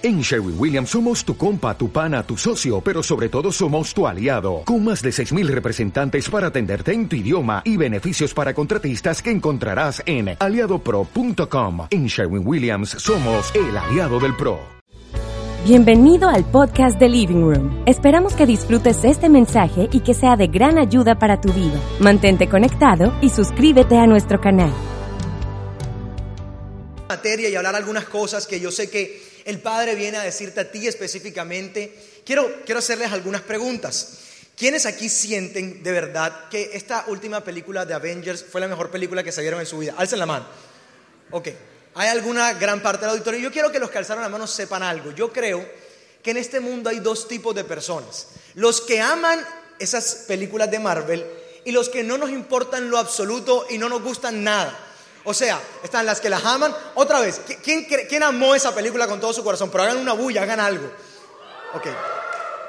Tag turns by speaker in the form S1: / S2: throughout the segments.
S1: En Sherwin Williams somos tu compa, tu pana, tu socio, pero sobre todo somos tu aliado, con más de 6.000 representantes para atenderte en tu idioma y beneficios para contratistas que encontrarás en aliadopro.com. En Sherwin Williams somos el aliado del PRO.
S2: Bienvenido al podcast de Living Room. Esperamos que disfrutes este mensaje y que sea de gran ayuda para tu vida. Mantente conectado y suscríbete a nuestro canal.
S3: Materia y hablar algunas cosas que yo sé que el Padre viene a decirte a ti específicamente, quiero, quiero hacerles algunas preguntas. ¿Quiénes aquí sienten de verdad que esta última película de Avengers fue la mejor película que se vieron en su vida? Alcen la mano. Ok. ¿Hay alguna gran parte del auditorio? Yo quiero que los que alzaron la mano sepan algo. Yo creo que en este mundo hay dos tipos de personas. Los que aman esas películas de Marvel y los que no nos importan lo absoluto y no nos gustan nada. O sea, están las que las aman. Otra vez, ¿quién, amó esa película con todo su corazón? Pero hagan una bulla, hagan algo. Ok.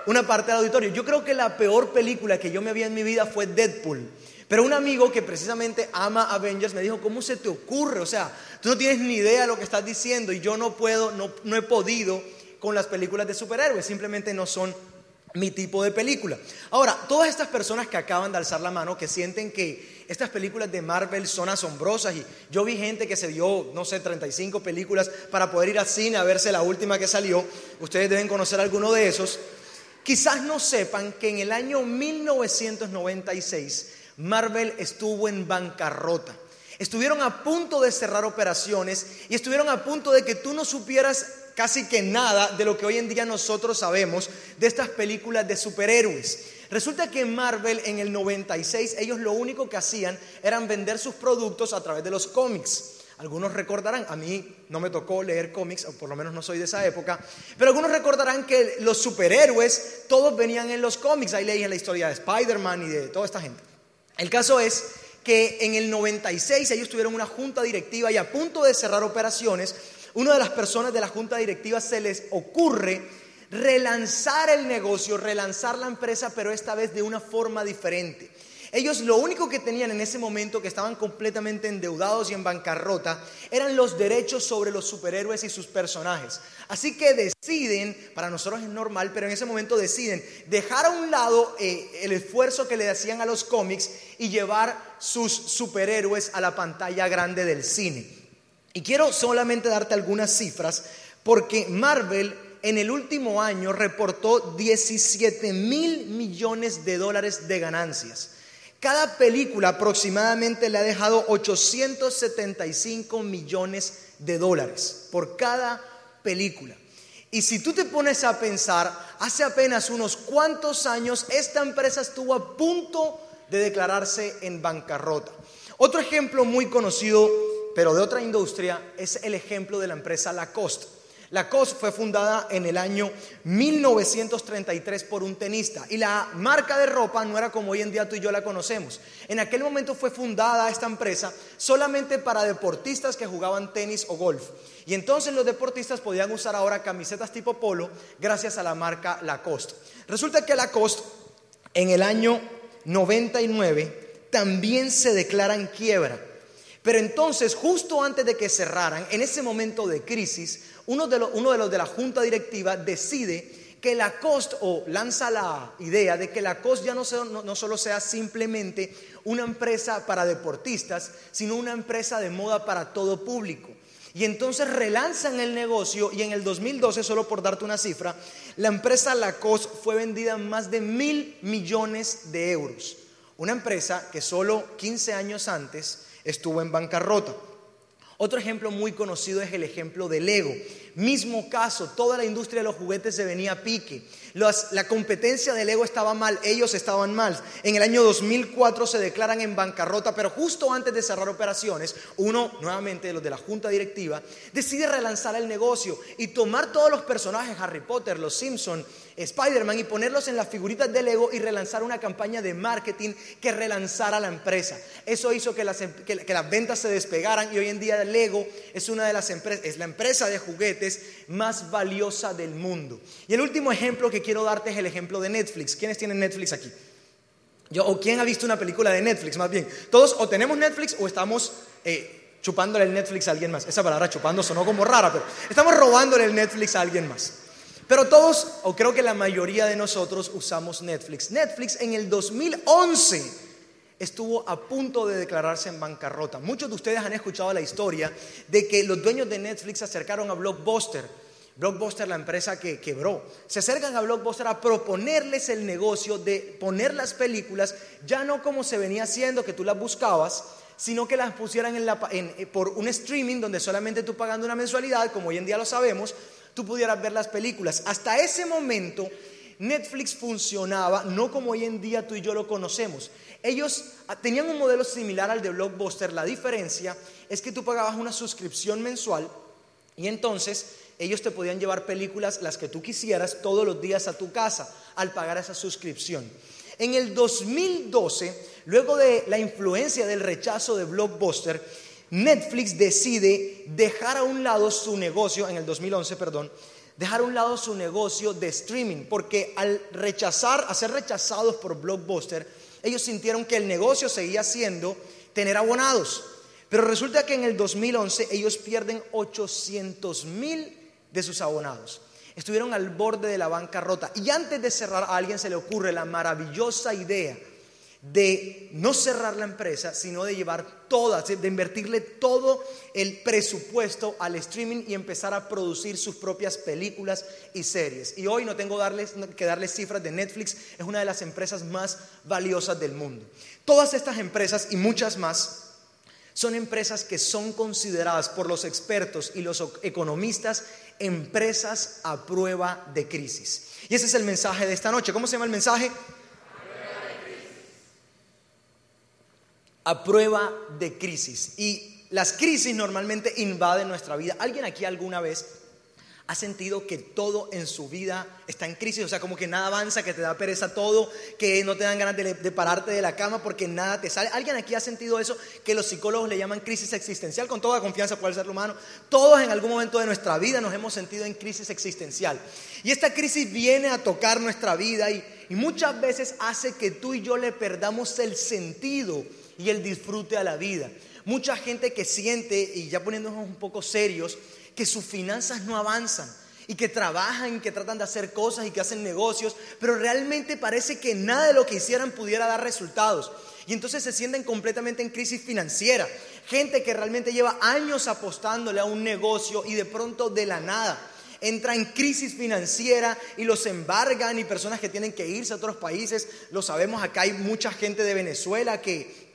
S3: Una parte del auditorio. Yo creo que la peor película que yo me vi en mi vida fue Deadpool. Pero un amigo que precisamente ama Avengers me dijo, ¿cómo se te ocurre? O sea, tú no tienes ni idea de lo que estás diciendo y yo no puedo, no, no he podido con las películas de superhéroes. Simplemente no son mi tipo de película. Ahora, todas estas personas que acaban de alzar la mano, que sienten que estas películas de Marvel son asombrosas y yo vi gente que se vio, no sé, 35 películas para poder ir al cine a verse la última que salió. Ustedes deben conocer alguno de esos. Quizás no sepan que en el año 1996 Marvel estuvo en bancarrota. Estuvieron a punto de cerrar operaciones y estuvieron a punto de que tú no supieras casi que nada de lo que hoy en día nosotros sabemos de estas películas de superhéroes. Resulta que en Marvel en el 96 ellos lo único que hacían eran vender sus productos a través de los cómics. Algunos recordarán, a mí no me tocó leer cómics, o por lo menos no soy de esa época, pero algunos recordarán que los superhéroes todos venían en los cómics. Ahí leían la historia de Spider-Man y de toda esta gente. El caso es que en el 96 ellos tuvieron una junta directiva y a punto de cerrar operaciones, una de las personas de la junta directiva se les ocurre relanzar el negocio, relanzar la empresa, pero esta vez de una forma diferente. Ellos lo único que tenían en ese momento, que estaban completamente endeudados y en bancarrota, eran los derechos sobre los superhéroes y sus personajes. Así que deciden, para nosotros es normal, pero en ese momento deciden dejar a un lado eh, el esfuerzo que le hacían a los cómics y llevar sus superhéroes a la pantalla grande del cine. Y quiero solamente darte algunas cifras, porque Marvel en el último año reportó 17 mil millones de dólares de ganancias. Cada película aproximadamente le ha dejado 875 millones de dólares por cada película. Y si tú te pones a pensar, hace apenas unos cuantos años esta empresa estuvo a punto de declararse en bancarrota. Otro ejemplo muy conocido, pero de otra industria, es el ejemplo de la empresa Lacoste. La COS fue fundada en el año 1933 por un tenista y la marca de ropa no era como hoy en día tú y yo la conocemos. En aquel momento fue fundada esta empresa solamente para deportistas que jugaban tenis o golf. Y entonces los deportistas podían usar ahora camisetas tipo polo gracias a la marca Lacoste. Resulta que Lacoste en el año 99 también se declara en quiebra. Pero entonces, justo antes de que cerraran, en ese momento de crisis, uno de, los, de la junta directiva decide que la COST o lanza la idea de que la COST ya no, solo sea simplemente una empresa para deportistas, sino una empresa de moda para todo público. Y entonces relanzan el negocio y en el 2012, solo por darte una cifra, la empresa Lacoste fue vendida en más de mil millones de euros. Una empresa que solo 15 años antes estuvo en bancarrota. Otro ejemplo muy conocido es el ejemplo de Lego. Mismo caso, toda la industria de los juguetes se venía a pique. La competencia de Lego estaba mal, ellos estaban mal. En el año 2004 se declaran en bancarrota, pero justo antes de cerrar operaciones, uno, nuevamente los de la junta directiva, decide relanzar el negocio y tomar todos los personajes, Harry Potter, los Simpson, Spider-Man y ponerlos en las figuritas de Lego y relanzar una campaña de marketing que relanzara la empresa. Eso hizo que las, em, que las ventas se despegaran y hoy en día Lego es una de las empresas, es la empresa de juguetes más valiosa del mundo. Y el último ejemplo que quiero darte es el ejemplo de Netflix. ¿Quiénes tienen Netflix aquí? Yo, ¿O quién ha visto una película de Netflix más bien? Todos o tenemos Netflix o estamos... Eh, chupándole el Netflix a alguien más. Esa palabra chupando sonó como rara, pero estamos robándole el Netflix a alguien más. Pero todos, o creo que la mayoría de nosotros usamos Netflix. Netflix en el 2011 estuvo a punto de declararse en bancarrota. Muchos de ustedes han escuchado la historia de que los dueños de Netflix se acercaron a Blockbuster. Blockbuster, la empresa que quebró, se acercan a Blockbuster a proponerles el negocio de poner las películas ya no como se venía haciendo, que tú las buscabas, sino que las pusieran eh, por un streaming donde solamente tú pagando una mensualidad, como hoy en día lo sabemos, tú pudieras ver las películas. Hasta ese momento Netflix funcionaba no como hoy en día tú y yo lo conocemos. Ellos ah, tenían un modelo similar al de Blockbuster. La diferencia es que tú pagabas una suscripción mensual y entonces ellos te podían llevar películas, las que tú quisieras, todos los días a tu casa al pagar esa suscripción. En el 2012, luego de la influencia del rechazo de Blockbuster, Netflix decide dejar a un lado su negocio, en el 2011, perdón, dejar a un lado su negocio de streaming, porque al rechazar, a ser rechazados por Blockbuster, ellos sintieron que el negocio seguía siendo tener abonados. Pero resulta que en el 2011 ellos pierden 800 mil de sus abonados. Estuvieron al borde de la bancarrota. Y antes de cerrar, a alguien se le ocurre la maravillosa idea de no cerrar la empresa, sino de llevar todas, de invertirle todo el presupuesto al streaming y empezar a producir sus propias películas y series. Y hoy no tengo que darles cifras de Netflix, es una de las empresas más valiosas del mundo. Todas estas empresas y muchas más son empresas que son consideradas por los expertos y los economistas empresas a prueba de crisis. Y ese es el mensaje de esta noche. ¿Cómo se llama el mensaje? a prueba de crisis. Y las crisis normalmente invaden nuestra vida. ¿Alguien aquí alguna vez ha sentido que todo en su vida está en crisis? O sea, como que nada avanza, que te da pereza todo, que no te dan ganas de, pararte de la cama porque nada te sale. ¿Alguien aquí ha sentido eso que los psicólogos le llaman crisis existencial? Con toda confianza el ser humano. Todos en algún momento de nuestra vida nos hemos sentido en crisis existencial. Y esta crisis viene a tocar nuestra vida y, y muchas veces hace que tú y yo le perdamos el sentido y el disfrute a la vida. Mucha gente que siente, y ya poniéndonos un poco serios, que sus finanzas no avanzan y que trabajan y que tratan de hacer cosas y que hacen negocios, pero realmente parece que nada de lo que hicieran pudiera dar resultados. Y entonces se sienten completamente en crisis financiera. Gente que realmente lleva años apostándole a un negocio y de pronto de la nada entra en crisis financiera y los embargan y personas que tienen que irse a otros países. Lo sabemos, acá hay mucha gente de Venezuela que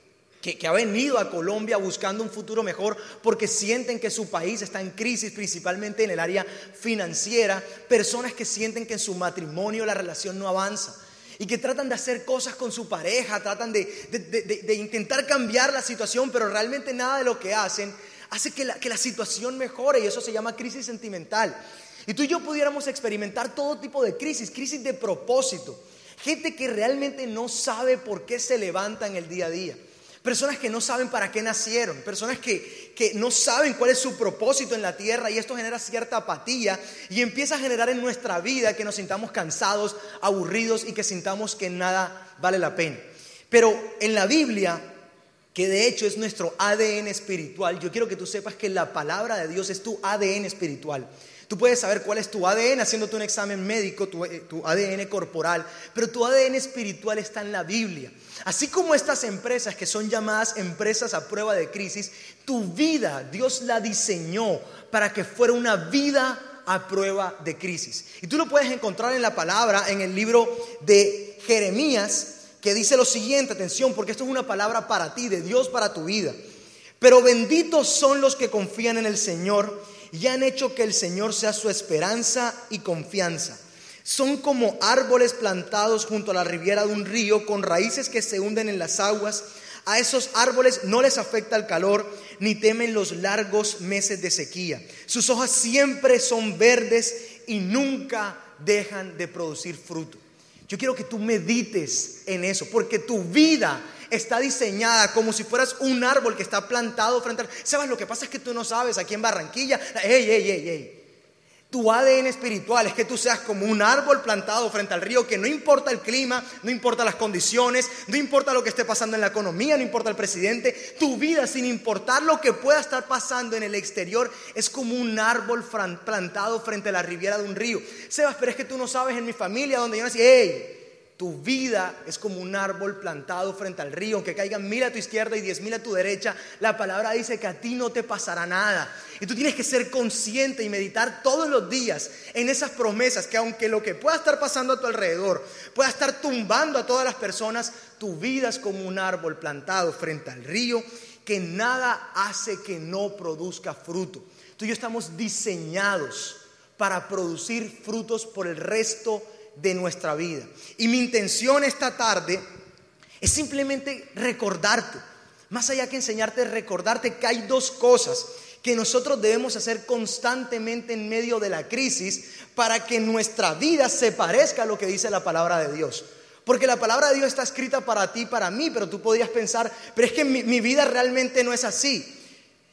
S3: que, ha venido a Colombia buscando un futuro mejor porque sienten que su país está en crisis, principalmente en el área financiera, personas que sienten que en su matrimonio la relación no avanza y que tratan de hacer cosas con su pareja, tratan de, intentar cambiar la situación, pero realmente nada de lo que hacen hace que la, que la situación mejore y eso se llama crisis sentimental. Y tú y yo pudiéramos experimentar todo tipo de crisis, crisis de propósito, gente que realmente no sabe por qué se levanta en el día a día. Personas que no saben para qué nacieron, personas que, que no saben cuál es su propósito en la tierra y esto genera cierta apatía y empieza a generar en nuestra vida que nos sintamos cansados, aburridos y que sintamos que nada vale la pena. Pero en la Biblia, que de hecho es nuestro ADN espiritual, yo quiero que tú sepas que la palabra de Dios es tu ADN espiritual. Tú puedes saber cuál es tu ADN haciéndote un examen médico, tu, eh, tu, ADN corporal, pero tu ADN espiritual está en la Biblia. Así como estas empresas que son llamadas empresas a prueba de crisis, tu vida Dios la diseñó para que fuera una vida a prueba de crisis. Y tú lo puedes encontrar en la palabra, en el libro de Jeremías, que dice lo siguiente, atención, porque esto es una palabra para ti, de Dios para tu vida. Pero benditos son los que confían en el Señor y han hecho que el Señor sea su esperanza y confianza. Son como árboles plantados junto a la riviera de un río con raíces que se hunden en las aguas. A esos árboles no les afecta el calor ni temen los largos meses de sequía. Sus hojas siempre son verdes y nunca dejan de producir fruto. Yo quiero que tú medites en eso, porque tu vida está diseñada como si fueras un árbol que está plantado frente a... ¿Sabes? Lo que pasa es que tú no sabes aquí en Barranquilla. ¡Ey, ey, ey, ey! tu ADN espiritual es que tú seas como un árbol plantado frente al río, que no importa el clima, no importa las condiciones, no importa lo que esté pasando en la economía, no importa el presidente, tu vida sin importar lo que pueda estar pasando en el exterior es como un árbol plantado frente a la riviera de un río. Sebas, pero es que tú no sabes en mi familia donde yo nací, hey, tu vida es como un árbol plantado frente al río, aunque caigan mil a tu izquierda y diez mil a tu derecha, la palabra dice que a ti no te pasará nada. Y tú tienes que ser consciente y meditar todos los días en esas promesas, que aunque lo que pueda estar pasando a tu alrededor pueda estar tumbando a todas las personas, tu vida es como un árbol plantado frente al río, que nada hace que no produzca fruto. Tú y yo estamos diseñados para producir frutos por el resto de nuestra vida. Y mi intención esta tarde es simplemente recordarte, más allá que enseñarte, recordarte que hay dos cosas que nosotros debemos hacer constantemente en medio de la crisis para que nuestra vida se parezca a lo que dice la palabra de Dios. Porque la palabra de Dios está escrita para ti, para mí, pero tú podrías pensar, pero es que mi vida realmente no es así.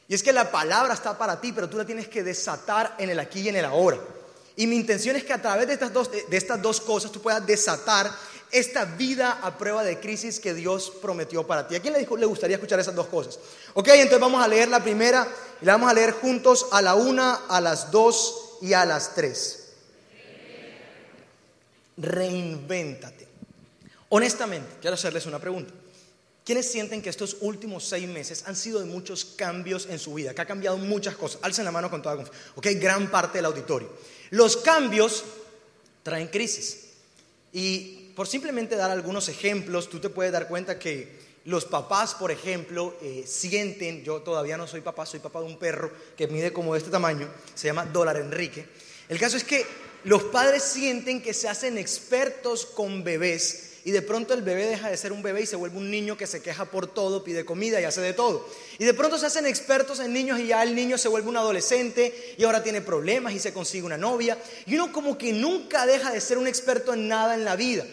S3: Y es que la palabra está para ti, pero tú la tienes que desatar en el aquí y en el ahora. Y mi intención es que a través de estas dos, de estas dos cosas tú puedas desatar esta vida a prueba de crisis que Dios prometió para ti. ¿A quién le, gustaría escuchar esas dos cosas? Ok, entonces vamos a leer la primera y la vamos a leer juntos a la una, a las dos y a las tres. Reinvéntate. Honestamente, quiero hacerles una pregunta. ¿Quiénes sienten que estos últimos seis meses han sido de muchos cambios en su vida? Que ha cambiado muchas cosas. Alcen la mano con toda confianza. Ok, gran parte del auditorio. Los cambios traen crisis. Y por simplemente dar algunos ejemplos, tú te puedes dar cuenta que los papás, por ejemplo, eh, sienten, yo todavía no soy papá, soy papá de un perro que mide como de este tamaño, se llama Dólar Enrique. El caso es que los padres sienten que se hacen expertos con bebés y de pronto el bebé deja de ser un bebé y se vuelve un niño que se queja por todo, pide comida y hace de todo. Y de pronto se hacen expertos en niños y ya el niño se vuelve un adolescente y ahora tiene problemas y se consigue una novia. Y uno como que nunca deja de ser un experto en nada en la vida.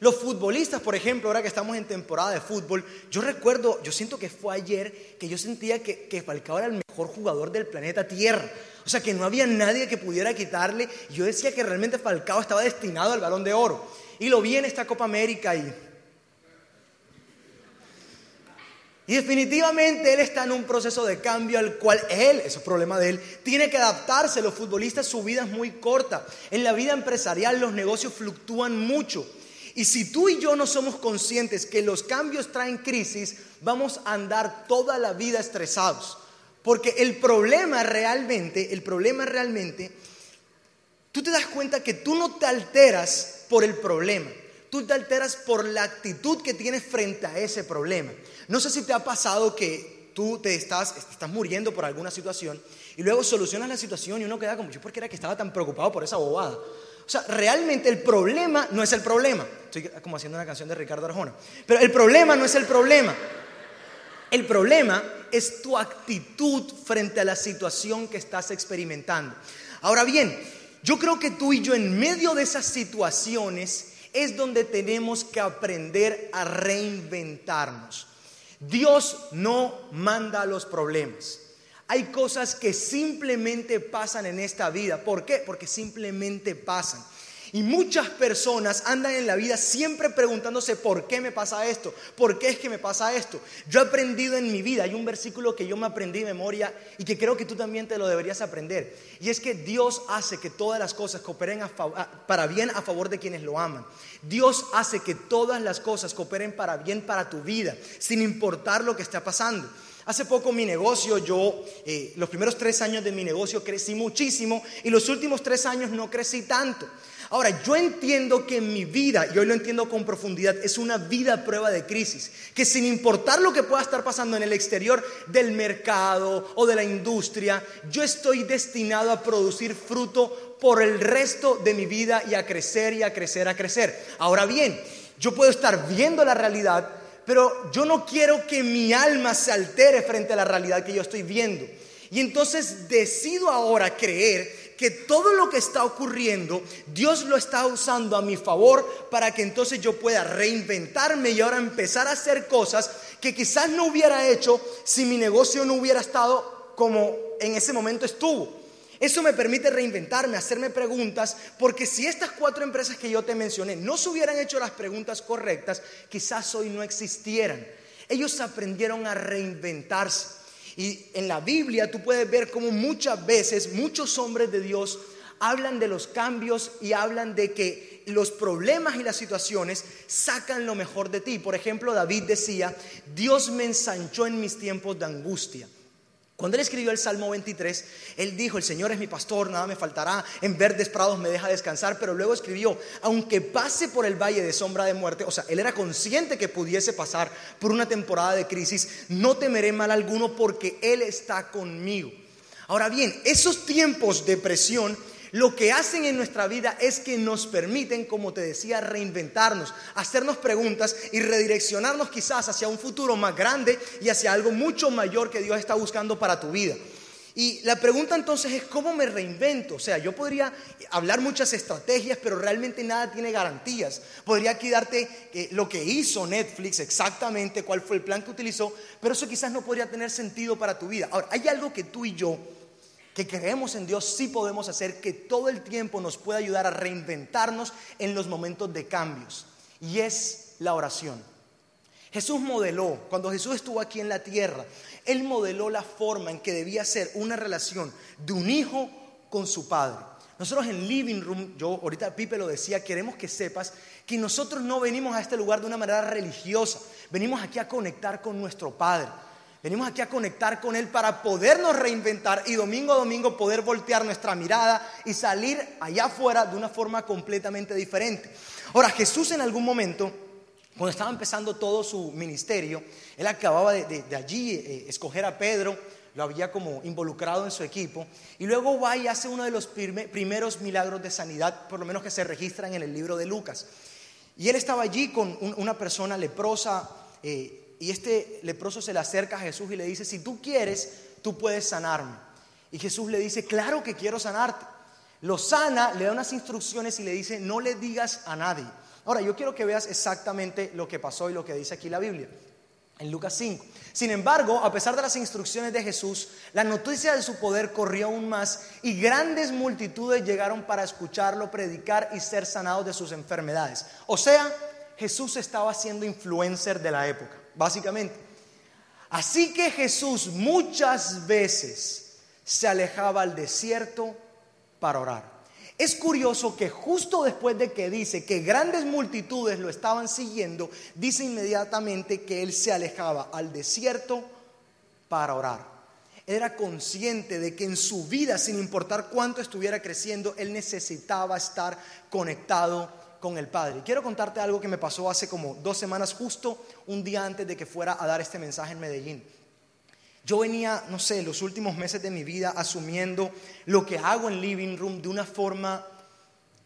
S3: Los futbolistas, por ejemplo, ahora que estamos en temporada de fútbol, yo recuerdo, yo siento que fue ayer que yo sentía que, que Falcao era el mejor jugador del planeta Tierra. O sea, que no había nadie que pudiera quitarle. Yo decía que realmente Falcao estaba destinado al balón de oro. Y lo vi esta Copa América y... Y definitivamente él está en un proceso de cambio al cual él, eso es problema de él, tiene que adaptarse. Los futbolistas su vida es muy corta. En la vida empresarial los negocios fluctúan mucho. Y si tú y yo no somos conscientes que los cambios traen crisis, vamos a andar toda la vida estresados. Porque el problema realmente, el problema realmente, tú te das cuenta que tú no te alteras por el problema. Tú te alteras por la actitud que tienes frente a ese problema. No sé si te ha pasado que tú te estás, estás muriendo por alguna situación y luego solucionas la situación y uno queda como, yo por qué era que estaba tan preocupado por esa bobada. O sea, realmente el problema no es el problema. Estoy como haciendo una canción de Ricardo Arjona. Pero el problema no es el problema. El problema es tu actitud frente a la situación que estás experimentando. Ahora bien, yo creo que tú y yo en medio de esas situaciones es donde tenemos que aprender a reinventarnos. Dios no manda los problemas. Hay cosas que simplemente pasan en esta vida. ¿Por qué? Porque simplemente pasan. Y muchas personas andan en la vida siempre preguntándose por qué me pasa esto, por qué es que me pasa esto. Yo he aprendido en mi vida, hay un versículo que yo me aprendí de memoria y que creo que tú también te lo deberías aprender. Y es que Dios hace que todas las cosas cooperen para bien a favor de quienes lo aman. Dios hace que todas las cosas cooperen para bien para tu vida, sin importar lo que está pasando. Hace poco mi negocio, yo, eh, los primeros tres años de mi negocio crecí muchísimo y los últimos tres años no crecí tanto. Ahora, yo entiendo que mi vida, y hoy lo entiendo con profundidad, es una vida a prueba de crisis, que sin importar lo que pueda estar pasando en el exterior del mercado o de la industria, yo estoy destinado a producir fruto por el resto de mi vida y a crecer y a crecer, a crecer. Ahora bien, yo puedo estar viendo la realidad, pero yo no quiero que mi alma se altere frente a la realidad que yo estoy viendo. Y entonces decido ahora creer que todo lo que está ocurriendo, Dios lo está usando a mi favor para que entonces yo pueda reinventarme y ahora empezar a hacer cosas que quizás no hubiera hecho si mi negocio no hubiera estado como en ese momento estuvo. Eso me permite reinventarme, hacerme preguntas, porque si estas cuatro empresas que yo te mencioné no se hubieran hecho las preguntas correctas, quizás hoy no existieran. Ellos aprendieron a reinventarse. Y en la Biblia tú puedes ver cómo muchas veces muchos hombres de Dios hablan de los cambios y hablan de que los problemas y las situaciones sacan lo mejor de ti. Por ejemplo, David decía, Dios me ensanchó en mis tiempos de angustia. Cuando él escribió el Salmo 23, él dijo, el Señor es mi pastor, nada me faltará, en verdes prados me deja descansar, pero luego escribió, aunque pase por el valle de sombra de muerte, o sea, él era consciente que pudiese pasar por una temporada de crisis, no temeré mal alguno porque Él está conmigo. Ahora bien, esos tiempos de presión lo que hacen en nuestra vida es que nos permiten, como te decía, reinventarnos, hacernos preguntas y redireccionarnos quizás hacia un futuro más grande y hacia algo mucho mayor que Dios está buscando para tu vida. Y la pregunta entonces es, ¿cómo me reinvento? O sea, yo podría hablar muchas estrategias, pero realmente nada tiene garantías. Podría aquí darte eh, lo que hizo Netflix, exactamente cuál fue el plan que utilizó, pero eso quizás no podría tener sentido para tu vida. Ahora, hay algo que tú y yo que creemos en Dios, sí podemos hacer que todo el tiempo nos pueda ayudar a reinventarnos en los momentos de cambios. Y es la oración. Jesús modeló, cuando Jesús estuvo aquí en la tierra, Él modeló la forma en que debía ser una relación de un hijo con su padre. Nosotros en Living Room, yo ahorita Pipe lo decía, queremos que sepas que nosotros no venimos a este lugar de una manera religiosa, venimos aquí a conectar con nuestro Padre. Venimos aquí a conectar con Él para podernos reinventar y domingo a domingo poder voltear nuestra mirada y salir allá afuera de una forma completamente diferente. Ahora, Jesús en algún momento, cuando estaba empezando todo su ministerio, Él acababa de, allí eh, escoger a Pedro, lo había como involucrado en su equipo, y luego va y hace uno de los primeros milagros de sanidad, por lo menos que se registran en el libro de Lucas. Y Él estaba allí con una persona leprosa. Eh, y este leproso se le acerca a Jesús y le dice, si tú quieres, tú puedes sanarme. Y Jesús le dice, claro que quiero sanarte. Lo sana, le da unas instrucciones y le dice, no le digas a nadie. Ahora, yo quiero que veas exactamente lo que pasó y lo que dice aquí la Biblia, en Lucas 5. Sin embargo, a pesar de las instrucciones de Jesús, la noticia de su poder corrió aún más y grandes multitudes llegaron para escucharlo predicar y ser sanados de sus enfermedades. O sea, Jesús estaba siendo influencer de la época básicamente. Así que Jesús muchas veces se alejaba al desierto para orar. Es curioso que justo después de que dice que grandes multitudes lo estaban siguiendo, dice inmediatamente que él se alejaba al desierto para orar. era consciente de que en su vida, sin importar cuánto estuviera creciendo, él necesitaba estar conectado con el Padre. Quiero contarte algo que me pasó hace como dos semanas, justo un día antes de que fuera a dar este mensaje en Medellín. Yo venía, no sé, los últimos meses de mi vida asumiendo lo que hago en Living Room de una forma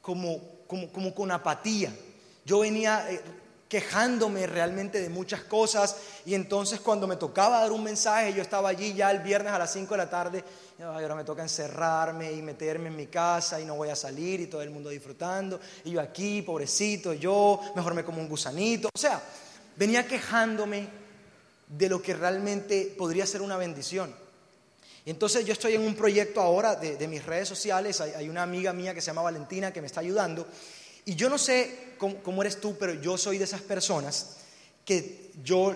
S3: como, como, con apatía. Yo venía eh, quejándome realmente de muchas cosas y entonces cuando me tocaba dar un mensaje, yo estaba allí ya el viernes a las 5 de la tarde ahora me toca encerrarme y meterme en mi casa y no voy a salir y todo el mundo disfrutando. Y yo aquí, pobrecito, yo, mejor me como un gusanito. O sea, venía quejándome de lo que realmente podría ser una bendición. Y entonces yo estoy en un proyecto ahora de, mis redes sociales, hay, una amiga mía que se llama Valentina que me está ayudando. Y yo no sé cómo, eres tú, pero yo soy de esas personas que yo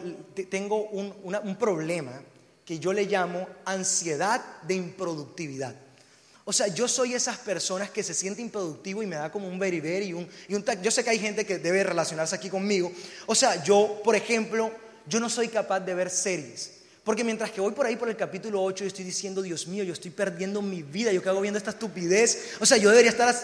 S3: tengo un problema que yo le llamo ansiedad de improductividad. O sea, yo soy esas personas que se siente improductivo y me da como un beriber y un, y un Yo sé que hay gente que debe relacionarse aquí conmigo. O sea, yo, por ejemplo, yo no soy capaz de ver series. Porque mientras que voy por ahí por el capítulo 8, yo estoy diciendo, Dios mío, yo estoy perdiendo mi vida, yo que hago viendo esta estupidez. O sea, yo debería estar...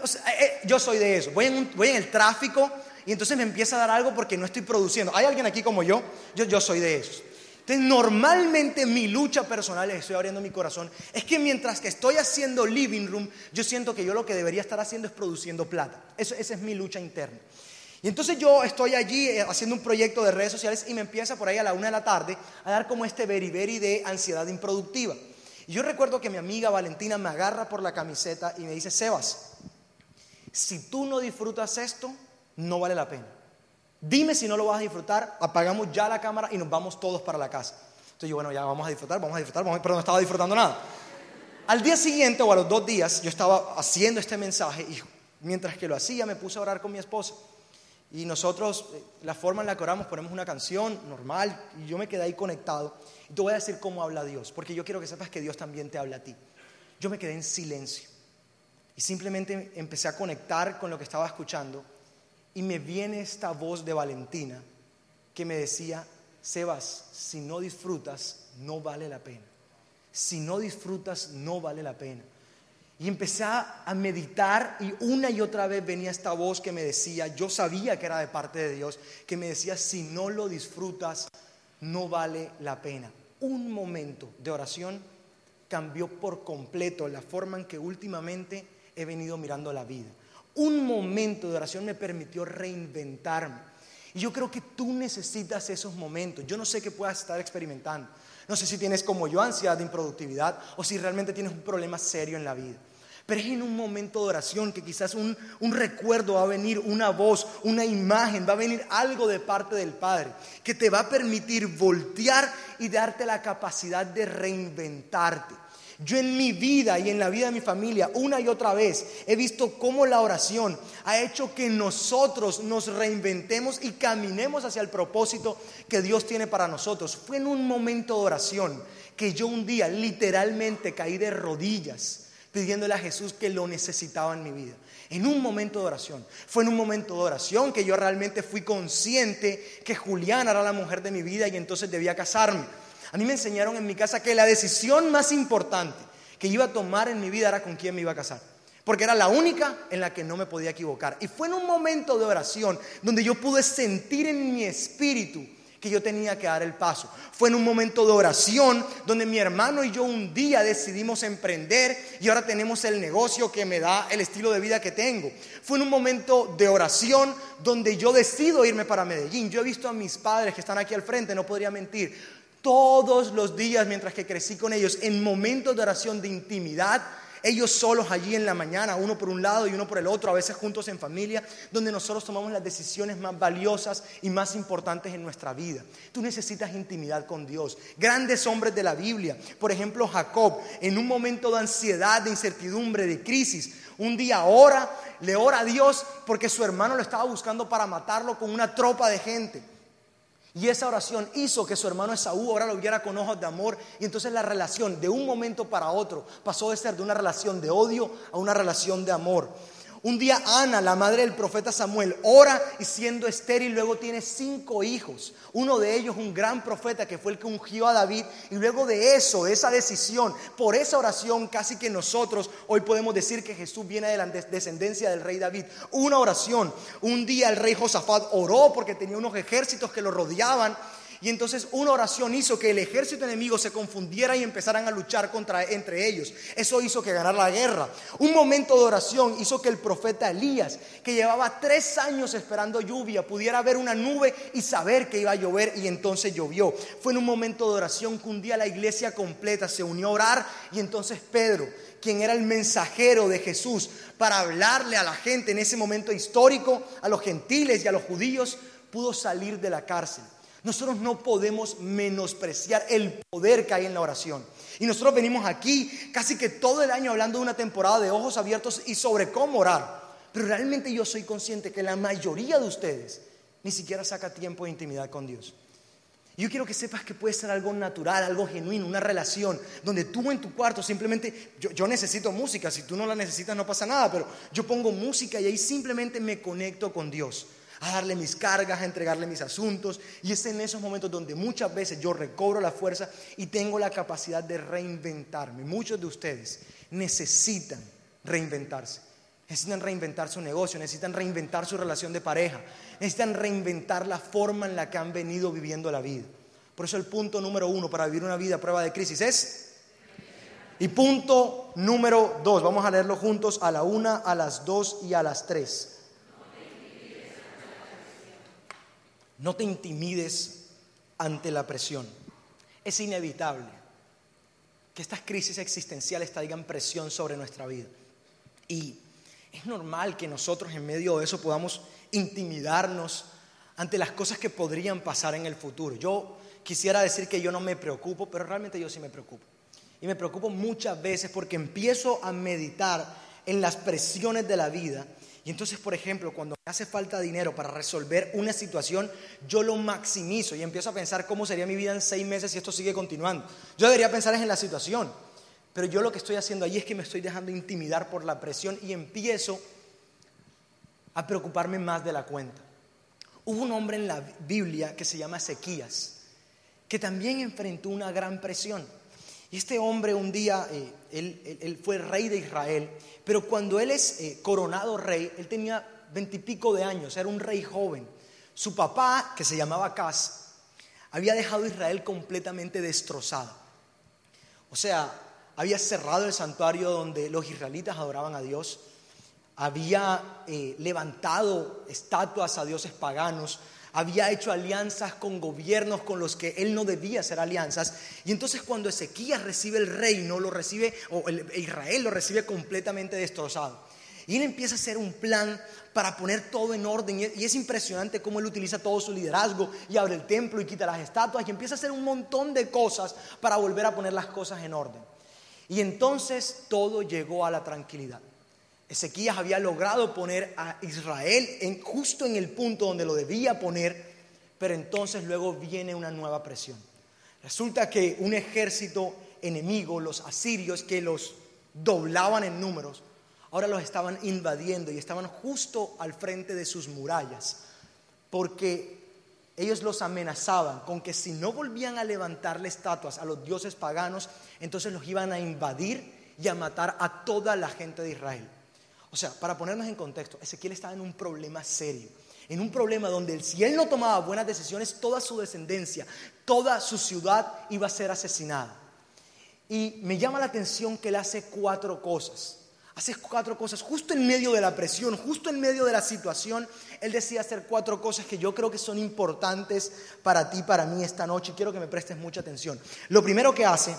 S3: Eh, eh, yo soy de eso. Voy en, el tráfico y entonces me empieza a dar algo porque no estoy produciendo. ¿Hay alguien aquí como yo? Yo, soy de esos. Entonces, normalmente mi lucha personal, estoy abriendo mi corazón, es que mientras que estoy haciendo living room, yo siento que yo lo que debería estar haciendo es produciendo plata. Eso, esa es mi lucha interna. Y entonces yo estoy allí eh, haciendo un proyecto de redes sociales y me empieza por ahí a la una de la tarde a dar como este beriberi de ansiedad improductiva. Y yo recuerdo que mi amiga Valentina me agarra por la camiseta y me dice, Sebas, si tú no disfrutas esto, no vale la pena. Dime si no lo vas a disfrutar, apagamos ya la cámara y nos vamos todos para la casa. Entonces yo, bueno, ya vamos a disfrutar, vamos a disfrutar, pero no estaba disfrutando nada. Al día siguiente o a los dos días yo estaba haciendo este mensaje y mientras que lo hacía me puse a orar con mi esposa. Y nosotros, eh, la forma en la que oramos, ponemos una canción normal y yo me quedé ahí conectado. Y te voy a decir cómo habla Dios, porque yo quiero que sepas que Dios también te habla a ti. Yo me quedé en silencio y simplemente empecé a conectar con lo que estaba escuchando y me viene esta voz de Valentina que me decía, Sebas, si no disfrutas, no vale la pena. Si no disfrutas, no vale la pena. Y empecé a meditar y una y otra vez venía esta voz que me decía, yo sabía que era de parte de Dios, que me decía, si no lo disfrutas, no vale la pena. Un momento de oración cambió por completo la forma en que últimamente he venido mirando la vida. Un momento de oración me permitió reinventarme. Y yo creo que tú necesitas esos momentos. Yo no sé qué puedas estar experimentando. No sé si tienes como yo ansiedad de improductividad o si realmente tienes un problema serio en la vida. Pero es en un momento de oración que quizás un, un, recuerdo va a venir, una voz, una imagen, va a venir algo de parte del Padre que te va a permitir voltear y darte la capacidad de reinventarte. Yo en mi vida y en la vida de mi familia, una y otra vez, he visto cómo la oración ha hecho que nosotros nos reinventemos y caminemos hacia el propósito que Dios tiene para nosotros. Fue en un momento de oración que yo un día literalmente caí de rodillas pidiéndole a Jesús que lo necesitaba en mi vida. En un momento de oración. Fue en un momento de oración que yo realmente fui consciente que Juliana era la mujer de mi vida y entonces debía casarme. A mí me enseñaron en mi casa que la decisión más importante que iba a tomar en mi vida era con quién me iba a casar. Porque era la única en la que no me podía equivocar. Y fue en un momento de oración donde yo pude sentir en mi espíritu que yo tenía que dar el paso. Fue en un momento de oración donde mi hermano y yo un día decidimos emprender y ahora tenemos el negocio que me da el estilo de vida que tengo. Fue en un momento de oración donde yo decido irme para Medellín. Yo he visto a mis padres que están aquí al frente, no podría mentir, todos los días mientras que crecí con ellos en momentos de oración de intimidad ellos solos allí en la mañana, uno por un lado y uno por el otro, a veces juntos en familia, donde nosotros tomamos las decisiones más valiosas y más importantes en nuestra vida. Tú necesitas intimidad con Dios. Grandes hombres de la Biblia, por ejemplo Jacob, en un momento de ansiedad, de incertidumbre, de crisis, un día ora, le ora a Dios porque su hermano lo estaba buscando para matarlo con una tropa de gente. Y esa oración hizo que su hermano Esaú ahora lo viera con ojos de amor. Y entonces la relación de un momento para otro pasó de ser de una relación de odio a una relación de amor. Un día Ana, la madre del profeta Samuel, ora y siendo estéril luego tiene cinco hijos. Uno de ellos un gran profeta que fue el que ungió a David. Y luego de eso, de esa decisión, por esa oración, casi que nosotros hoy podemos decir que Jesús viene de la descendencia del rey David. Una oración. Un día el rey Josafat oró porque tenía unos ejércitos que lo rodeaban y entonces una oración hizo que el ejército enemigo se confundiera y empezaran a luchar contra, entre ellos. Eso hizo que ganara la guerra. Un momento de oración hizo que el profeta Elías, que llevaba tres años esperando lluvia, pudiera ver una nube y saber que iba a llover y entonces llovió. Fue en un momento de oración que un día la iglesia completa se unió a orar y entonces Pedro, quien era el mensajero de Jesús para hablarle a la gente en ese momento histórico, a los gentiles y a los judíos, pudo salir de la cárcel. Nosotros no podemos menospreciar el poder que hay en la oración. Y nosotros venimos aquí casi que todo el año hablando de una temporada de ojos abiertos y sobre cómo orar. Pero realmente yo soy consciente que la mayoría de ustedes ni siquiera saca tiempo de intimidad con Dios. Yo quiero que sepas que puede ser algo natural, algo genuino, una relación donde tú en tu cuarto simplemente, yo, necesito música, si tú no la necesitas no pasa nada, pero yo pongo música y ahí simplemente me conecto con Dios a darle mis cargas, a entregarle mis asuntos. Y es en esos momentos donde muchas veces yo recobro la fuerza y tengo la capacidad de reinventarme. Muchos de ustedes necesitan reinventarse. Necesitan reinventar su negocio, necesitan reinventar su relación de pareja, necesitan reinventar la forma en la que han venido viviendo la vida. Por eso el punto número uno para vivir una vida a prueba de crisis es... Y punto número dos, vamos a leerlo juntos a la una, a las dos y a las tres. No te intimides ante la presión. Es inevitable que estas crisis existenciales traigan presión sobre nuestra vida. Y es normal que nosotros en medio de eso podamos intimidarnos ante las cosas que podrían pasar en el futuro. Yo quisiera decir que yo no me preocupo, pero realmente yo sí me preocupo. Y me preocupo muchas veces porque empiezo a meditar en las presiones de la vida. Y entonces, por ejemplo, cuando me hace falta dinero para resolver una situación, yo lo maximizo y empiezo a pensar cómo sería mi vida en seis meses si esto sigue continuando. Yo debería pensar en la situación, pero yo lo que estoy haciendo ahí es que me estoy dejando intimidar por la presión y empiezo a preocuparme más de la cuenta. Hubo un hombre en la Biblia que se llama Ezequías, que también enfrentó una gran presión. Y este hombre un día, eh, él, fue rey de Israel, pero cuando él es eh, coronado rey, él tenía veintipico de años, era un rey joven. Su papá, que se llamaba Acaz, había dejado Israel completamente destrozado. O sea, había cerrado el santuario donde los israelitas adoraban a Dios, había eh, levantado estatuas a dioses paganos, había hecho alianzas con gobiernos con los que él no debía hacer alianzas. Y entonces cuando Ezequías recibe el reino, lo recibe, o Israel lo recibe completamente destrozado. Y él empieza a hacer un plan para poner todo en orden. Y es impresionante cómo él utiliza todo su liderazgo y abre el templo y quita las estatuas y empieza a hacer un montón de cosas para volver a poner las cosas en orden. Y entonces todo llegó a la tranquilidad. Ezequías había logrado poner a Israel en, justo en el punto donde lo debía poner, pero entonces luego viene una nueva presión. Resulta que un ejército enemigo, los asirios, que los doblaban en números, ahora los estaban invadiendo y estaban justo al frente de sus murallas, porque ellos los amenazaban con que si no volvían a levantarle estatuas a los dioses paganos, entonces los iban a invadir y a matar a toda la gente de Israel. O sea, para ponernos en contexto, Ezequiel estaba en un problema serio, en un problema donde si él no tomaba buenas decisiones, toda su descendencia, toda su ciudad iba a ser asesinada. Y me llama la atención que él hace cuatro cosas. Hace cuatro cosas, justo en medio de la presión, justo en medio de la situación, él decide hacer cuatro cosas que yo creo que son importantes para ti, para mí esta noche, quiero que me prestes mucha atención. Lo primero que hace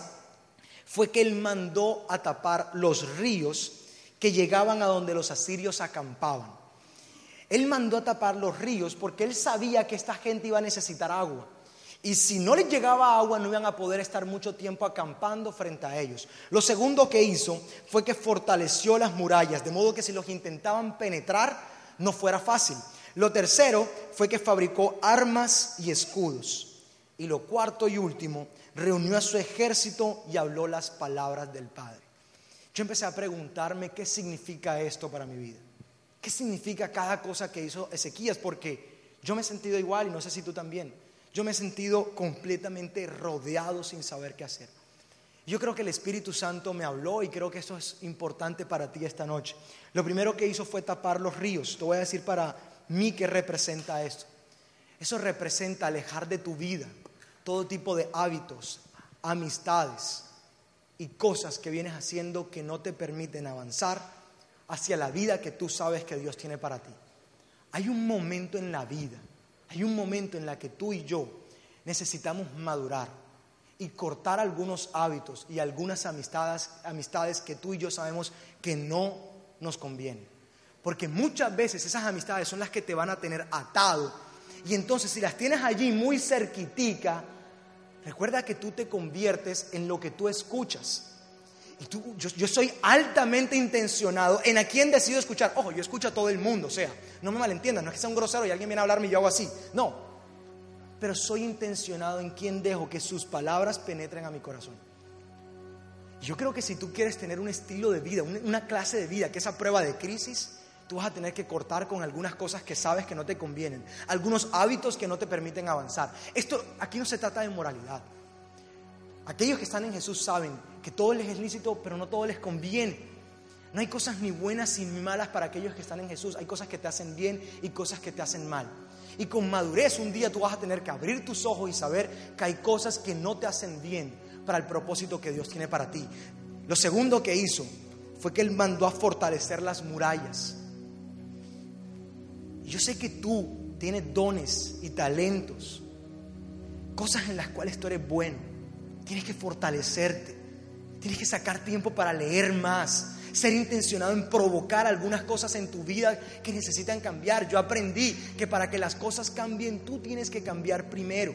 S3: fue que él mandó a tapar los ríos que llegaban a donde los asirios acampaban. Él mandó a tapar los ríos porque él sabía que esta gente iba a necesitar agua. Y si no les llegaba agua, no iban a poder estar mucho tiempo acampando frente a ellos. Lo segundo que hizo fue que fortaleció las murallas, de modo que si los intentaban penetrar, no fuera fácil. Lo tercero fue que fabricó armas y escudos. Y lo cuarto y último, reunió a su ejército y habló las palabras del Padre. Yo empecé a preguntarme qué significa esto para mi vida. ¿Qué significa cada cosa que hizo Ezequías? Porque yo me he sentido igual y no sé si tú también. Yo me he sentido completamente rodeado sin saber qué hacer. Yo creo que el Espíritu Santo me habló y creo que eso es importante para ti esta noche. Lo primero que hizo fue tapar los ríos. Te voy a decir para mí qué representa esto. Eso representa alejar de tu vida todo tipo de hábitos, amistades, y cosas que vienes haciendo que no te permiten avanzar hacia la vida que tú sabes que Dios tiene para ti. Hay un momento en la vida, hay un momento en la que tú y yo necesitamos madurar y cortar algunos hábitos y algunas amistades, amistades que tú y yo sabemos que no nos convienen. Porque muchas veces esas amistades son las que te van a tener atado. Y entonces si las tienes allí muy cerquitica, Recuerda que tú te conviertes en lo que tú escuchas. Y yo, soy altamente intencionado en a quién decido escuchar. Ojo, yo escucho a todo el mundo, o sea, no me malentiendan, no es que sea un grosero y alguien viene a hablarme y yo hago así. No, pero soy intencionado en quién dejo que sus palabras penetren a mi corazón. Yo creo que si tú quieres tener un estilo de vida, una clase de vida, que esa prueba de crisis, tú vas a tener que cortar con algunas cosas que sabes que no te convienen, algunos hábitos que no te permiten avanzar. Esto aquí no se trata de moralidad. Aquellos que están en Jesús saben que todo les es lícito, pero no todo les conviene. No hay cosas ni buenas ni malas para aquellos que están en Jesús. Hay cosas que te hacen bien y cosas que te hacen mal. Y con madurez un día tú vas a tener que abrir tus ojos y saber que hay cosas que no te hacen bien para el propósito que Dios tiene para ti. Lo segundo que hizo fue que Él mandó a fortalecer las murallas. Yo sé que tú tienes dones y talentos, cosas en las cuales tú eres bueno. Tienes que fortalecerte, tienes que sacar tiempo para leer más, ser intencionado en provocar algunas cosas en tu vida que necesitan cambiar. Yo aprendí que para que las cosas cambien tú tienes que cambiar primero.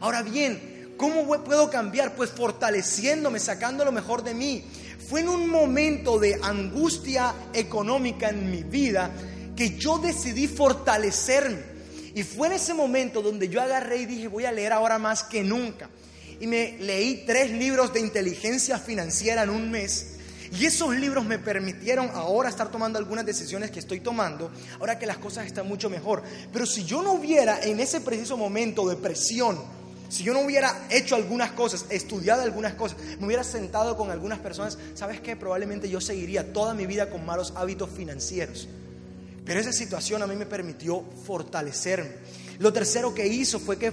S3: Ahora bien, ¿Cómo puedo cambiar? Pues fortaleciéndome, sacando lo mejor de mí. Fue en un momento de angustia económica en mi vida que yo decidí fortalecerme. Y fue en ese momento donde yo agarré y dije, voy a leer ahora más que nunca. Y me leí tres libros de inteligencia financiera en un mes. Y esos libros me permitieron ahora estar tomando algunas decisiones que estoy tomando, ahora que las cosas están mucho mejor. Pero si yo no hubiera en ese preciso momento de presión, si yo no hubiera hecho algunas cosas, estudiado algunas cosas, me hubiera sentado con algunas personas, ¿sabes qué? Probablemente yo seguiría toda mi vida con malos hábitos financieros. Pero esa situación a mí me permitió fortalecerme. Lo tercero que hizo fue que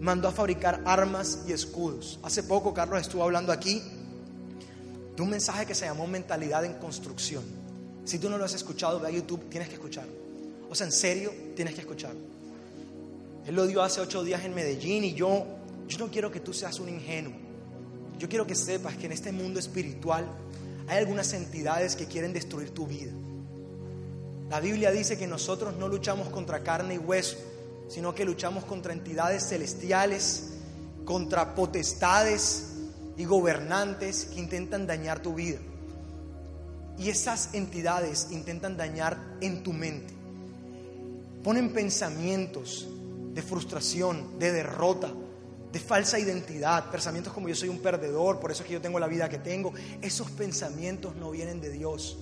S3: mandó a fabricar armas y escudos. Hace poco Carlos estuvo hablando aquí de un mensaje que se llamó mentalidad en construcción. Si tú no lo has escuchado, ve a YouTube, tienes que escucharlo. O sea, en serio, tienes que escucharlo. Él lo dio hace ocho días en Medellín y yo, yo no quiero que tú seas un ingenuo. Yo quiero que sepas que en este mundo espiritual hay algunas entidades que quieren destruir tu vida. La Biblia dice que nosotros no luchamos contra carne y hueso, sino que luchamos contra entidades celestiales, contra potestades y gobernantes que intentan dañar tu vida. Y esas entidades intentan dañar en tu mente. Ponen pensamientos de frustración, de derrota, de falsa identidad, pensamientos como yo soy un perdedor, por eso es que yo tengo la vida que tengo. Esos pensamientos no vienen de Dios.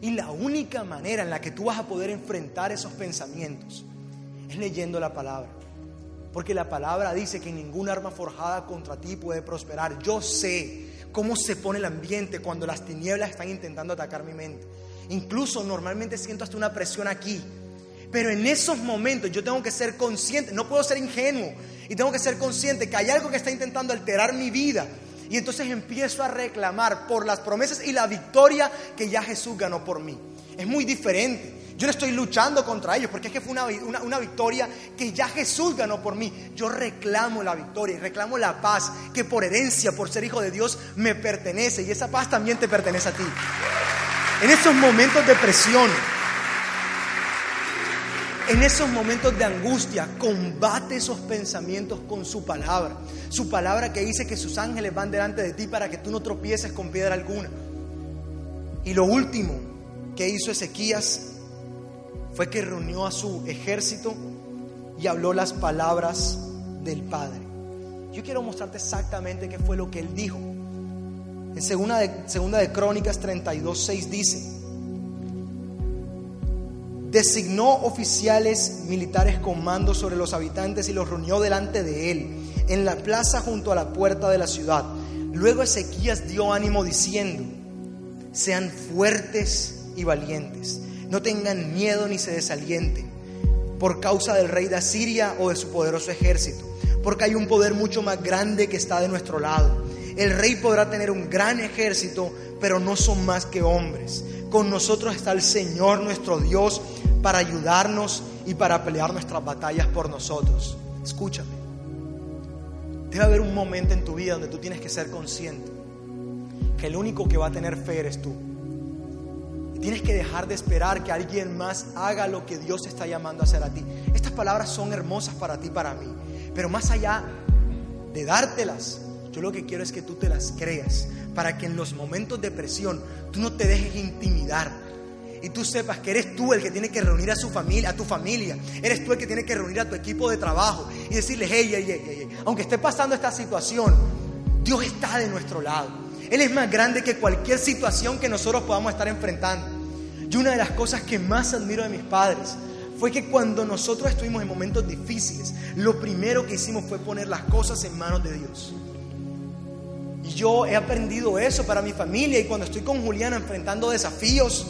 S3: Y la única manera en la que tú vas a poder enfrentar esos pensamientos es leyendo la palabra. Porque la palabra dice que ningún arma forjada contra ti puede prosperar. Yo sé cómo se pone el ambiente cuando las tinieblas están intentando atacar mi mente. Incluso normalmente siento hasta una presión aquí. Pero en esos momentos yo tengo que ser consciente, no puedo ser ingenuo. Y tengo que ser consciente que hay algo que está intentando alterar mi vida. Y entonces empiezo a reclamar por las promesas y la victoria que ya Jesús ganó por mí. Es muy diferente. Yo no estoy luchando contra ellos porque es que fue una, una, victoria que ya Jesús ganó por mí. Yo reclamo la victoria y reclamo la paz que por herencia, por ser hijo de Dios, me pertenece. Y esa paz también te pertenece a ti. En esos momentos de presión, en esos momentos de angustia, combate esos pensamientos con su palabra. Su palabra que dice que sus ángeles van delante de ti para que tú no tropieces con piedra alguna. Y lo último que hizo Ezequías fue que reunió a su ejército y habló las palabras del Padre. Yo quiero mostrarte exactamente qué fue lo que él dijo. En segunda de, Crónicas 32, 6 dice, designó oficiales militares con mando sobre los habitantes y los reunió delante de él, en la plaza junto a la puerta de la ciudad. Luego Ezequías dio ánimo diciendo, sean fuertes y valientes, no tengan miedo ni se desalienten por causa del rey de Asiria o de su poderoso ejército, porque hay un poder mucho más grande que está de nuestro lado. El rey podrá tener un gran ejército, pero no son más que hombres. Con nosotros está el Señor nuestro Dios para ayudarnos y para pelear nuestras batallas por nosotros. Escúchame. Debe haber un momento en tu vida donde tú tienes que ser consciente que el único que va a tener fe eres tú. Tienes que dejar de esperar que alguien más haga lo que Dios está llamando a hacer a ti. Estas palabras son hermosas para ti, para mí. Pero más allá de dártelas, yo lo que quiero es que tú te las creas para que en los momentos de presión tú no te dejes intimidar y tú sepas que eres tú el que tiene que reunir a su familia, a tu familia, eres tú el que tiene que reunir a tu equipo de trabajo y decirles, hey, hey, hey, hey, aunque esté pasando esta situación, Dios está de nuestro lado. Él es más grande que cualquier situación que nosotros podamos estar enfrentando. Y una de las cosas que más admiro de mis padres fue que cuando nosotros estuvimos en momentos difíciles, lo primero que hicimos fue poner las cosas en manos de Dios. Yo he aprendido eso para mi familia y cuando estoy con Juliana enfrentando desafíos,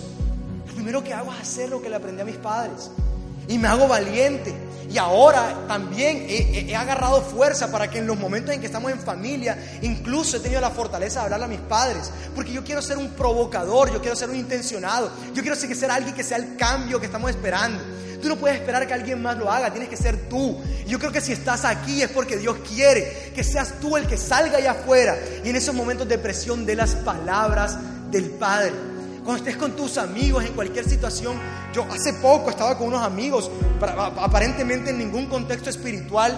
S3: lo primero que hago es hacer lo que le aprendí a mis padres. Y me hago valiente. Y ahora también he, agarrado fuerza para que en los momentos en que estamos en familia, incluso he tenido la fortaleza de hablarle a mis padres. Porque yo quiero ser un provocador, yo quiero ser un intencionado, yo quiero ser alguien que sea el cambio que estamos esperando. Tú no puedes esperar que alguien más lo haga, tienes que ser tú. Y yo creo que si estás aquí es porque Dios quiere que seas tú el que salga allá afuera y en esos momentos de presión de las palabras del Padre. Cuando estés con tus amigos en cualquier situación, yo hace poco estaba con unos amigos, aparentemente en ningún contexto espiritual,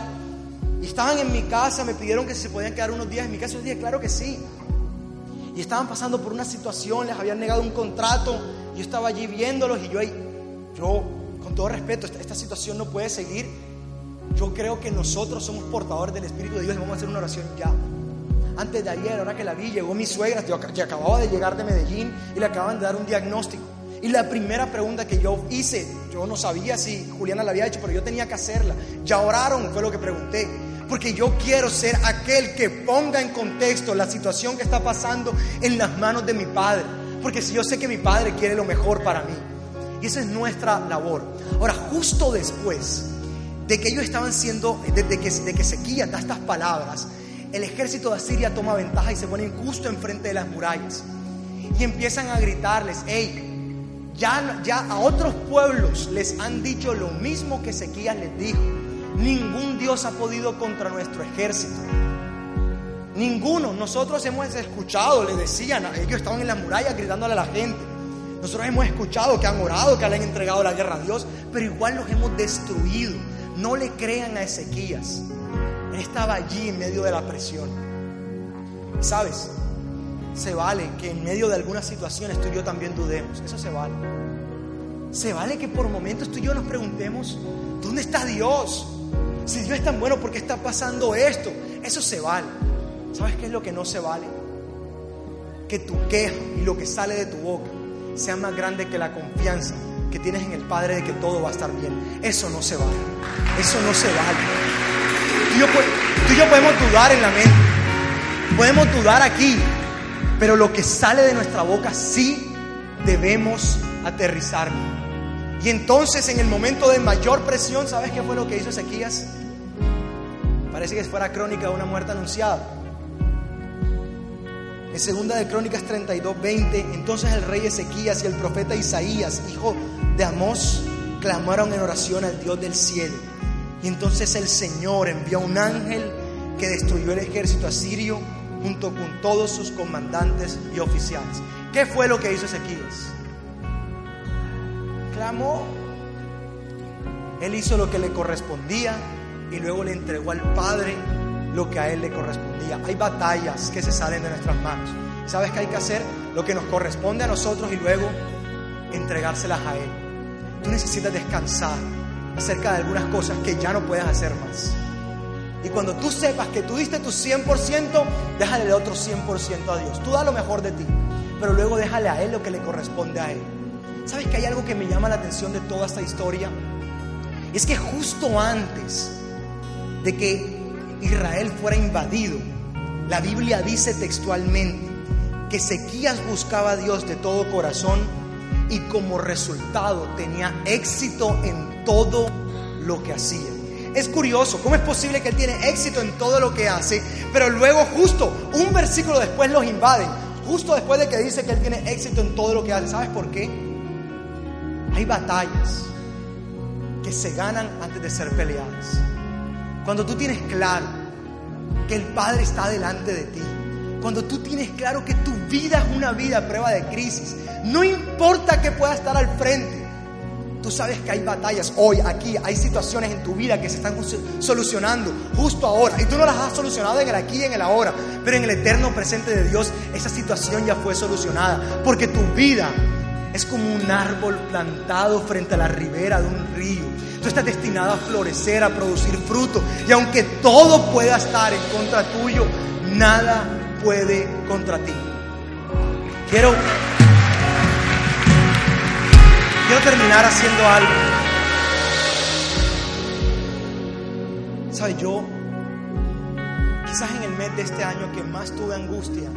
S3: Y estaban en mi casa, me pidieron que se podían quedar unos días en mi casa. Yo dije, claro que sí. Y estaban pasando por una situación, les habían negado un contrato. Yo estaba allí viéndolos y yo ahí, yo, con todo respeto, esta, situación no puede seguir. Yo creo que nosotros somos portadores del Espíritu de Dios y vamos a hacer una oración ya. Antes de ayer, ahora que la vi, llegó mi suegra, que acababa de llegar de Medellín y le acaban de dar un diagnóstico. Y la primera pregunta que yo hice, yo no sabía si Juliana la había hecho, pero yo tenía que hacerla. Ya oraron, fue lo que pregunté. Porque yo quiero ser aquel que ponga en contexto la situación que está pasando en las manos de mi Padre. Porque si yo sé que mi Padre quiere lo mejor para mí. Y esa es nuestra labor. Ahora, justo después de que ellos estaban siendo, de, que, de que estas palabras, el ejército de Asiria toma ventaja y se ponen justo enfrente de las murallas. Y empiezan a gritarles, hey, ya, ya a otros pueblos les han dicho lo mismo que Ezequías les dijo. Ningún Dios ha podido contra nuestro ejército. Ninguno. Nosotros hemos escuchado, le decían, ellos estaban en las murallas gritándole a la gente. Nosotros hemos escuchado que han orado, que le han entregado la guerra a Dios, pero igual los hemos destruido. No le crean a Ezequías estaba allí en medio de la presión. ¿Sabes? Se vale que en medio de algunas situaciones tú y yo también dudemos. Eso se vale. Se vale que por momentos tú y yo nos preguntemos, ¿dónde está Dios? Si Dios es tan bueno, ¿por qué está pasando esto? Eso se vale. ¿Sabes qué es lo que no se vale? Que tu queja y lo que sale de tu boca sea más grande que la confianza que tienes en el Padre de que todo va a estar bien. Eso no se vale. Eso no se vale. Tú y, yo, podemos dudar en la mente, podemos dudar aquí, pero lo que sale de nuestra boca sí debemos aterrizar. Y entonces en el momento de mayor presión, ¿sabes qué fue lo que hizo Ezequías? Parece que fuera crónica de una muerte anunciada. En segunda de Crónicas 32, 20, entonces el rey Ezequías y el profeta Isaías, hijo de Amós, clamaron en oración al Dios del cielo. Y entonces el Señor envió un ángel que destruyó el ejército asirio junto con todos sus comandantes y oficiales. ¿Qué fue lo que hizo Ezequías? Clamó. Él hizo lo que le correspondía y luego le entregó al Padre lo que a él le correspondía. Hay batallas que se salen de nuestras manos. ¿Sabes qué hay que hacer? Lo que nos corresponde a nosotros y luego entregárselas a Él. Tú necesitas descansar acerca de algunas cosas que ya no puedes hacer más. Y cuando tú sepas que tú diste tu 100%, déjale el otro 100% a Dios. Tú da lo mejor de ti, pero luego déjale a Él lo que le corresponde a Él. ¿Sabes que hay algo que me llama la atención de toda esta historia? Es que justo antes de que Israel fuera invadido, la Biblia dice textualmente que Ezequías buscaba a Dios de todo corazón y como resultado tenía éxito en todo lo que hacía. Es curioso, ¿cómo es posible que él tiene éxito en todo lo que hace, pero luego justo un versículo después los invaden? Justo después de que dice que él tiene éxito en todo lo que hace. ¿Sabes por qué? Hay batallas que se ganan antes de ser peleadas. Cuando tú tienes claro que el Padre está delante de ti, cuando tú tienes claro que tu vida es una vida a prueba de crisis, no importa que pueda estar al frente, tú sabes que hay batallas hoy, aquí, hay situaciones en tu vida que se están solucionando justo ahora. Y tú no las has solucionado en el aquí y en el ahora, pero en el eterno presente de Dios esa situación ya fue solucionada. Porque tu vida es como un árbol plantado frente a la ribera de un río. Tú estás destinado a florecer, a producir fruto. Y aunque todo pueda estar en contra tuyo, nada puede contra ti. Quiero, quiero terminar haciendo algo. ¿Sabes? Yo, quizás en el mes de este año que más tuve angustia,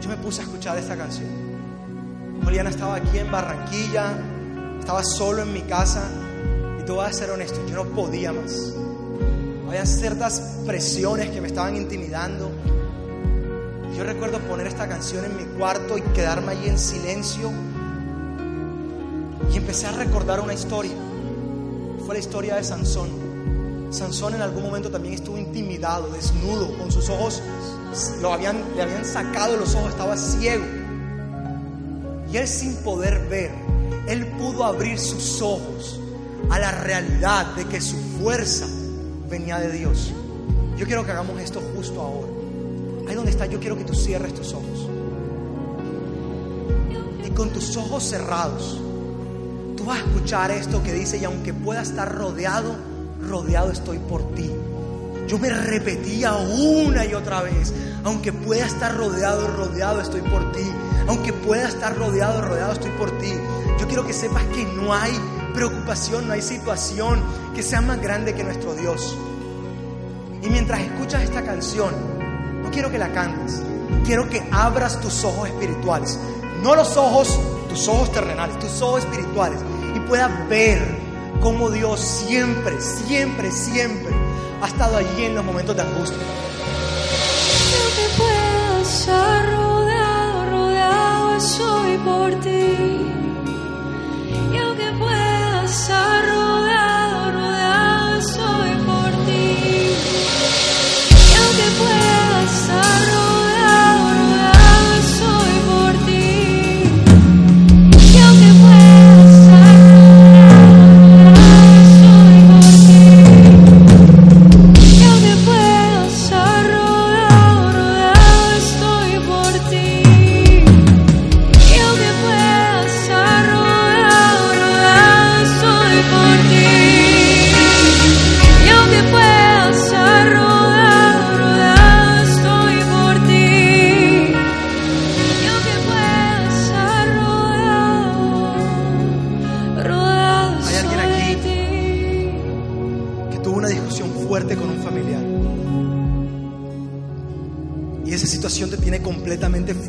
S3: yo me puse a escuchar esta canción. Juliana estaba aquí en Barranquilla, estaba solo en mi casa y te voy a ser honesto, yo no podía más. Había ciertas presiones que me estaban intimidando yo recuerdo poner esta canción en mi cuarto y quedarme allí en silencio. Y empecé a recordar una historia. Fue la historia de Sansón. Sansón en algún momento también estuvo intimidado, desnudo, con sus ojos, lo habían, le habían sacado los ojos, estaba ciego. Y él sin poder ver, él pudo abrir sus ojos a la realidad de que su fuerza venía de Dios. Yo quiero que hagamos esto justo ahora. Ahí donde está, yo quiero que tú cierres tus ojos. Y con tus ojos cerrados, tú vas a escuchar esto que dice, y aunque pueda estar rodeado, rodeado estoy por ti. Yo me repetía una y otra vez, aunque pueda estar rodeado, rodeado estoy por ti. Aunque pueda estar rodeado, rodeado estoy por ti. Yo quiero que sepas que no hay preocupación, no hay situación que sea más grande que nuestro Dios. Y mientras escuchas esta canción, no quiero que la cantes, quiero que abras tus ojos espirituales. No los ojos, tus ojos terrenales, tus ojos espirituales. Y puedas ver cómo Dios siempre, siempre, siempre ha estado allí en los momentos de angustia.
S4: pueda estar rodeado, estoy por ti.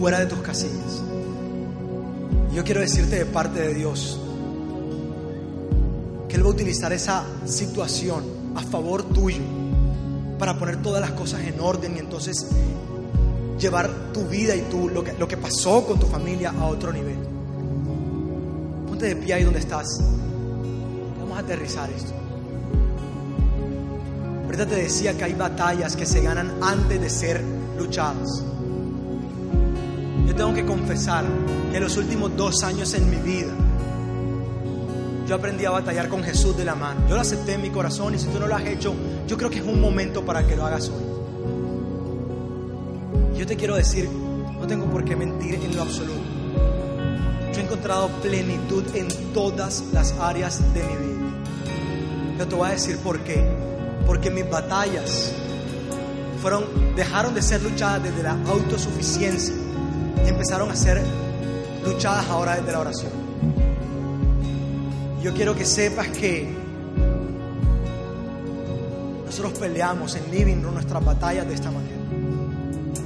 S3: Fuera de tus casillas. Yo quiero decirte de parte de Dios que Él va a utilizar esa situación a favor tuyo para poner todas las cosas en orden y entonces llevar tu vida y tú, lo que, lo que pasó con tu familia a otro nivel. Ponte de pie ahí donde estás. Vamos a aterrizar esto. Ahorita te decía que hay batallas que se ganan antes de ser luchadas. Tengo que confesar que los últimos dos años en mi vida, yo aprendí a batallar con Jesús de la mano. Yo lo acepté en mi corazón y si tú no lo has hecho, yo creo que es un momento para que lo hagas hoy. Yo te quiero decir, no tengo por qué mentir en lo absoluto. Yo he encontrado plenitud en todas las áreas de mi vida. Yo te voy a decir por qué. Porque mis batallas fueron, dejaron de ser luchadas desde la autosuficiencia empezaron a ser luchadas ahora desde la oración. Yo quiero que sepas que nosotros peleamos en Living Room nuestras batallas de esta manera.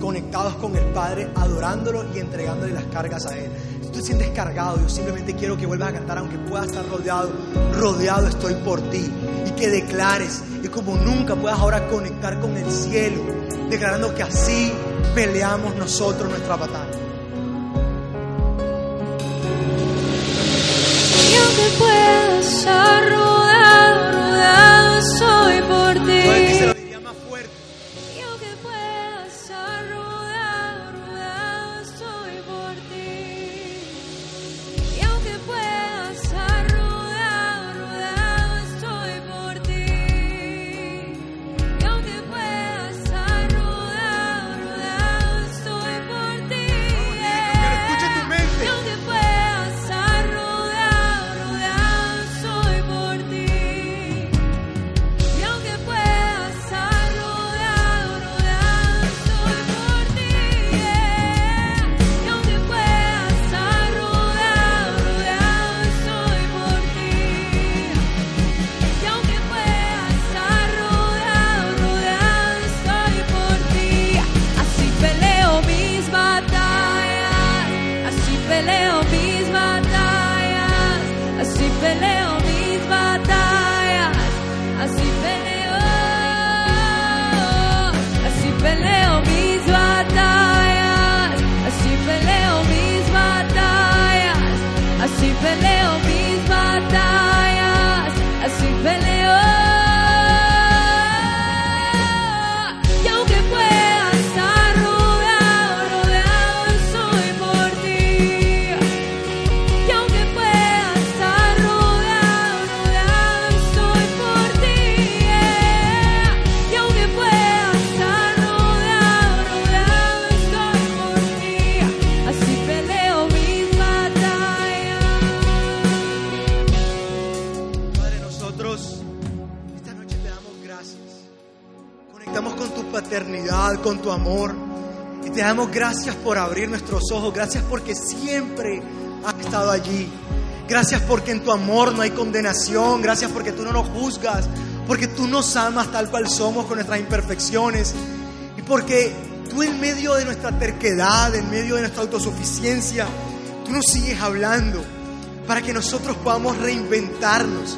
S3: Conectados con el Padre, adorándolo y entregándole las cargas a Él. Si tú te sientes cargado, yo simplemente quiero que vuelvas a cantar, aunque puedas estar rodeado, rodeado estoy por ti. Y que declares, y como nunca puedas ahora conectar con el cielo, declarando que así peleamos nosotros nuestra batalla.
S4: Y aunque pueda estar rodeado, rodeado estoy por
S3: ti con tu amor. Y te damos gracias por abrir nuestros ojos, gracias porque siempre has estado allí. Gracias porque en tu amor no hay condenación, gracias porque tú no nos juzgas, porque tú nos amas tal cual somos con nuestras imperfecciones. Y porque tú en medio de nuestra terquedad, en medio de nuestra autosuficiencia, tú nos sigues hablando para que nosotros podamos reinventarnos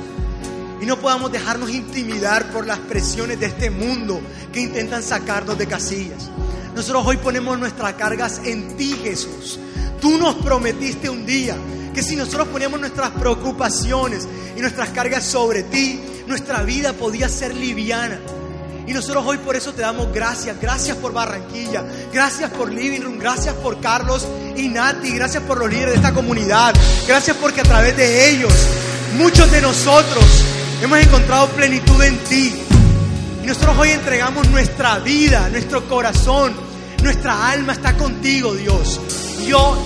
S3: y no podamos dejarnos intimidar por las presiones de este mundo que intentan sacarnos de casillas. Nosotros hoy ponemos nuestras cargas en ti, Jesús. Tú nos prometiste un día que si nosotros poníamos nuestras preocupaciones y nuestras cargas sobre ti, nuestra vida podía ser liviana. Y nosotros hoy por eso te damos gracias. Gracias por Barranquilla. Gracias por Living Room. Gracias por Carlos y Nati. Gracias por los líderes de esta comunidad. Gracias porque a través de ellos, muchos de nosotros hemos encontrado plenitud en ti. Y nosotros hoy entregamos nuestra vida, nuestro corazón, nuestra alma está contigo, Dios. Yo,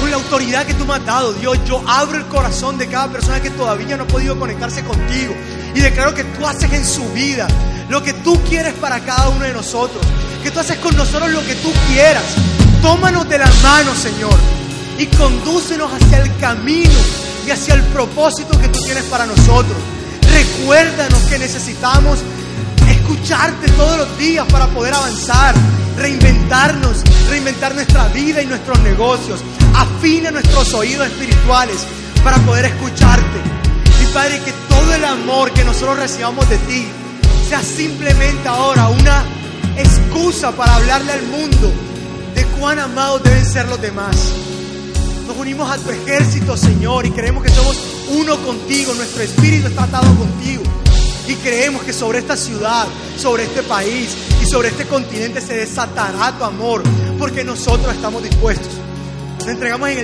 S3: con la autoridad que tú me has dado, Dios, yo abro el corazón de cada persona que todavía no ha podido conectarse contigo. Y declaro que tú haces en su vida lo que tú quieres para cada uno de nosotros. Que tú haces con nosotros lo que tú quieras. Tómanos de la mano, Señor. Y condúcenos hacia el camino y hacia el propósito que tú tienes para nosotros. Recuérdanos que necesitamos escucharte todos los días para poder avanzar, reinventarnos, reinventar nuestra vida y nuestros negocios. Afina nuestros oídos espirituales para poder escucharte. Y Padre, que todo el amor que nosotros recibamos de ti sea simplemente ahora una excusa para hablarle al mundo de cuán amados deben ser los demás. Nos unimos a tu ejército, Señor, y creemos que somos uno contigo. Nuestro espíritu está atado contigo. Y creemos que sobre esta ciudad, sobre este país y sobre este continente se desatará tu amor, porque nosotros estamos dispuestos. Nos entregamos en el